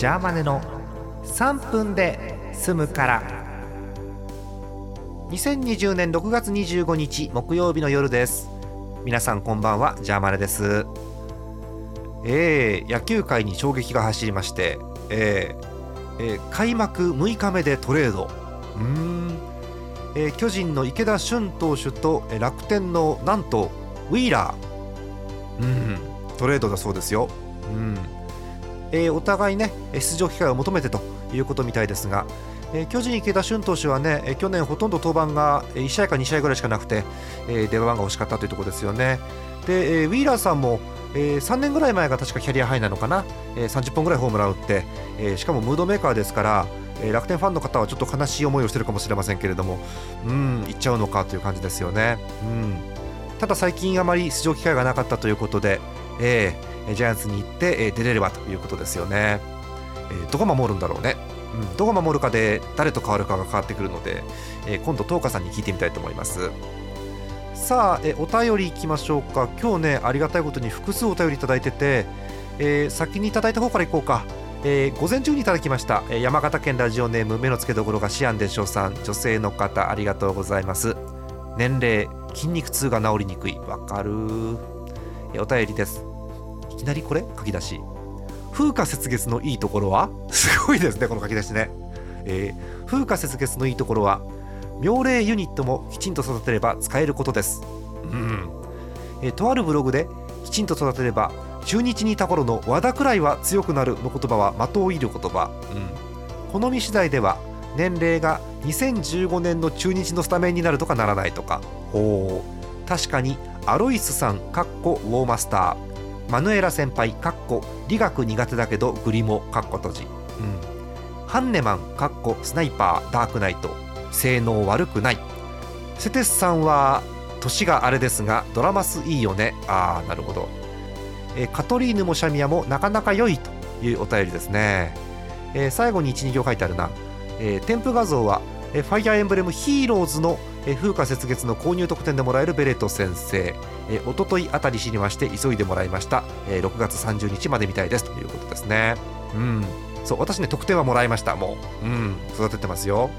ジャーマネの3分で済むから。2020年6月25日木曜日の夜です。皆さんこんばんはジャーマネです。えー、野球界に衝撃が走りまして、えーえー、開幕6日目でトレード。うーん、えー、巨人の池田俊投手と楽天のなんとウィーラー。うんトレードだそうですよ。うん。えー、お互いね出場機会を求めてということみたいですが、えー、巨人、池田俊投手はね去年ほとんど登板が1試合か2試合ぐらいしかなくて、えー、出番が惜しかったというところですよね。で、えー、ウィーラーさんも、えー、3年ぐらい前が確かキャリアハイなのかな、えー、30本ぐらいホームラン打って、えー、しかもムードメーカーですから、え、楽天ファンの方はちょっと悲しい思いをしているかもしれませんけれどもうんいっちゃうのかという感じですよね。うんただ最近あまり出場機会がなかったということで、えー、ジャイアンツに行ってえ出れればということですよね。えどこ守るんだろうね。うん、どこ守るかで誰と変わるかが変わってくるので、え今度、東花さんに聞いてみたいと思います。さあ、えお便りいきましょうか。今日ね、ありがたいことに複数お便りいただいてて、えー、先にいただいた方からいこうか。えー、午前中にいただきました、えー、山形県ラジオネーム目の付けどころがシアンでしょうさん女性の方ありがとうございます年齢筋肉痛が治りにくいわかる、えー、お便りですきなりこれ？書き出し。風化雪月のいいところは？すごいですねこの書き出しね、えー、風化雪月のいいところは？妙齢ユニットもきちんと育てれば使えることです。うん、えー、とあるブログできちんと育てれば中日にいた頃の和田くらいは強くなるの言葉は的を射る言葉、うん、好み次第では年齢が2015年の中日のスタメンになるとかならないとか。ほう。確かにアロイスさんかっこウォーマスター。マヌエラ先輩かっこ理学苦手だけどグリモかっこ閉じ、うん、ハンネマンかっこスナイパーダークナイト。性能悪くない。セテスさんは年があれですがドラマスいいよね。ああなるほど。えカトリーヌもシャミアもなかなか良いというお便りですね、えー、最後に12行書いてあるな、えー、添付画像はえファイアーエンブレムヒーローズのえ風化雪月の購入特典でもらえるベレット先生。えおとといあたり知りまして急いでもらいました、え6月30日までみたいです。ということですね。うん。そう私ね特典はもらいました。もう。うん。育ててますよ。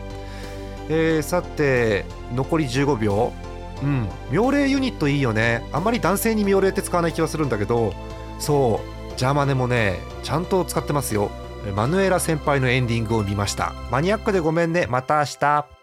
えー、さて残り15秒。うん。妙齢ユニットいいよね。あんまり男性に妙齢って使わない気はするんだけどそう。ジャーマネもねちゃんと使ってますよ。マヌエラ先輩のエンディングを見ました。マニアックでごめんね。また明日。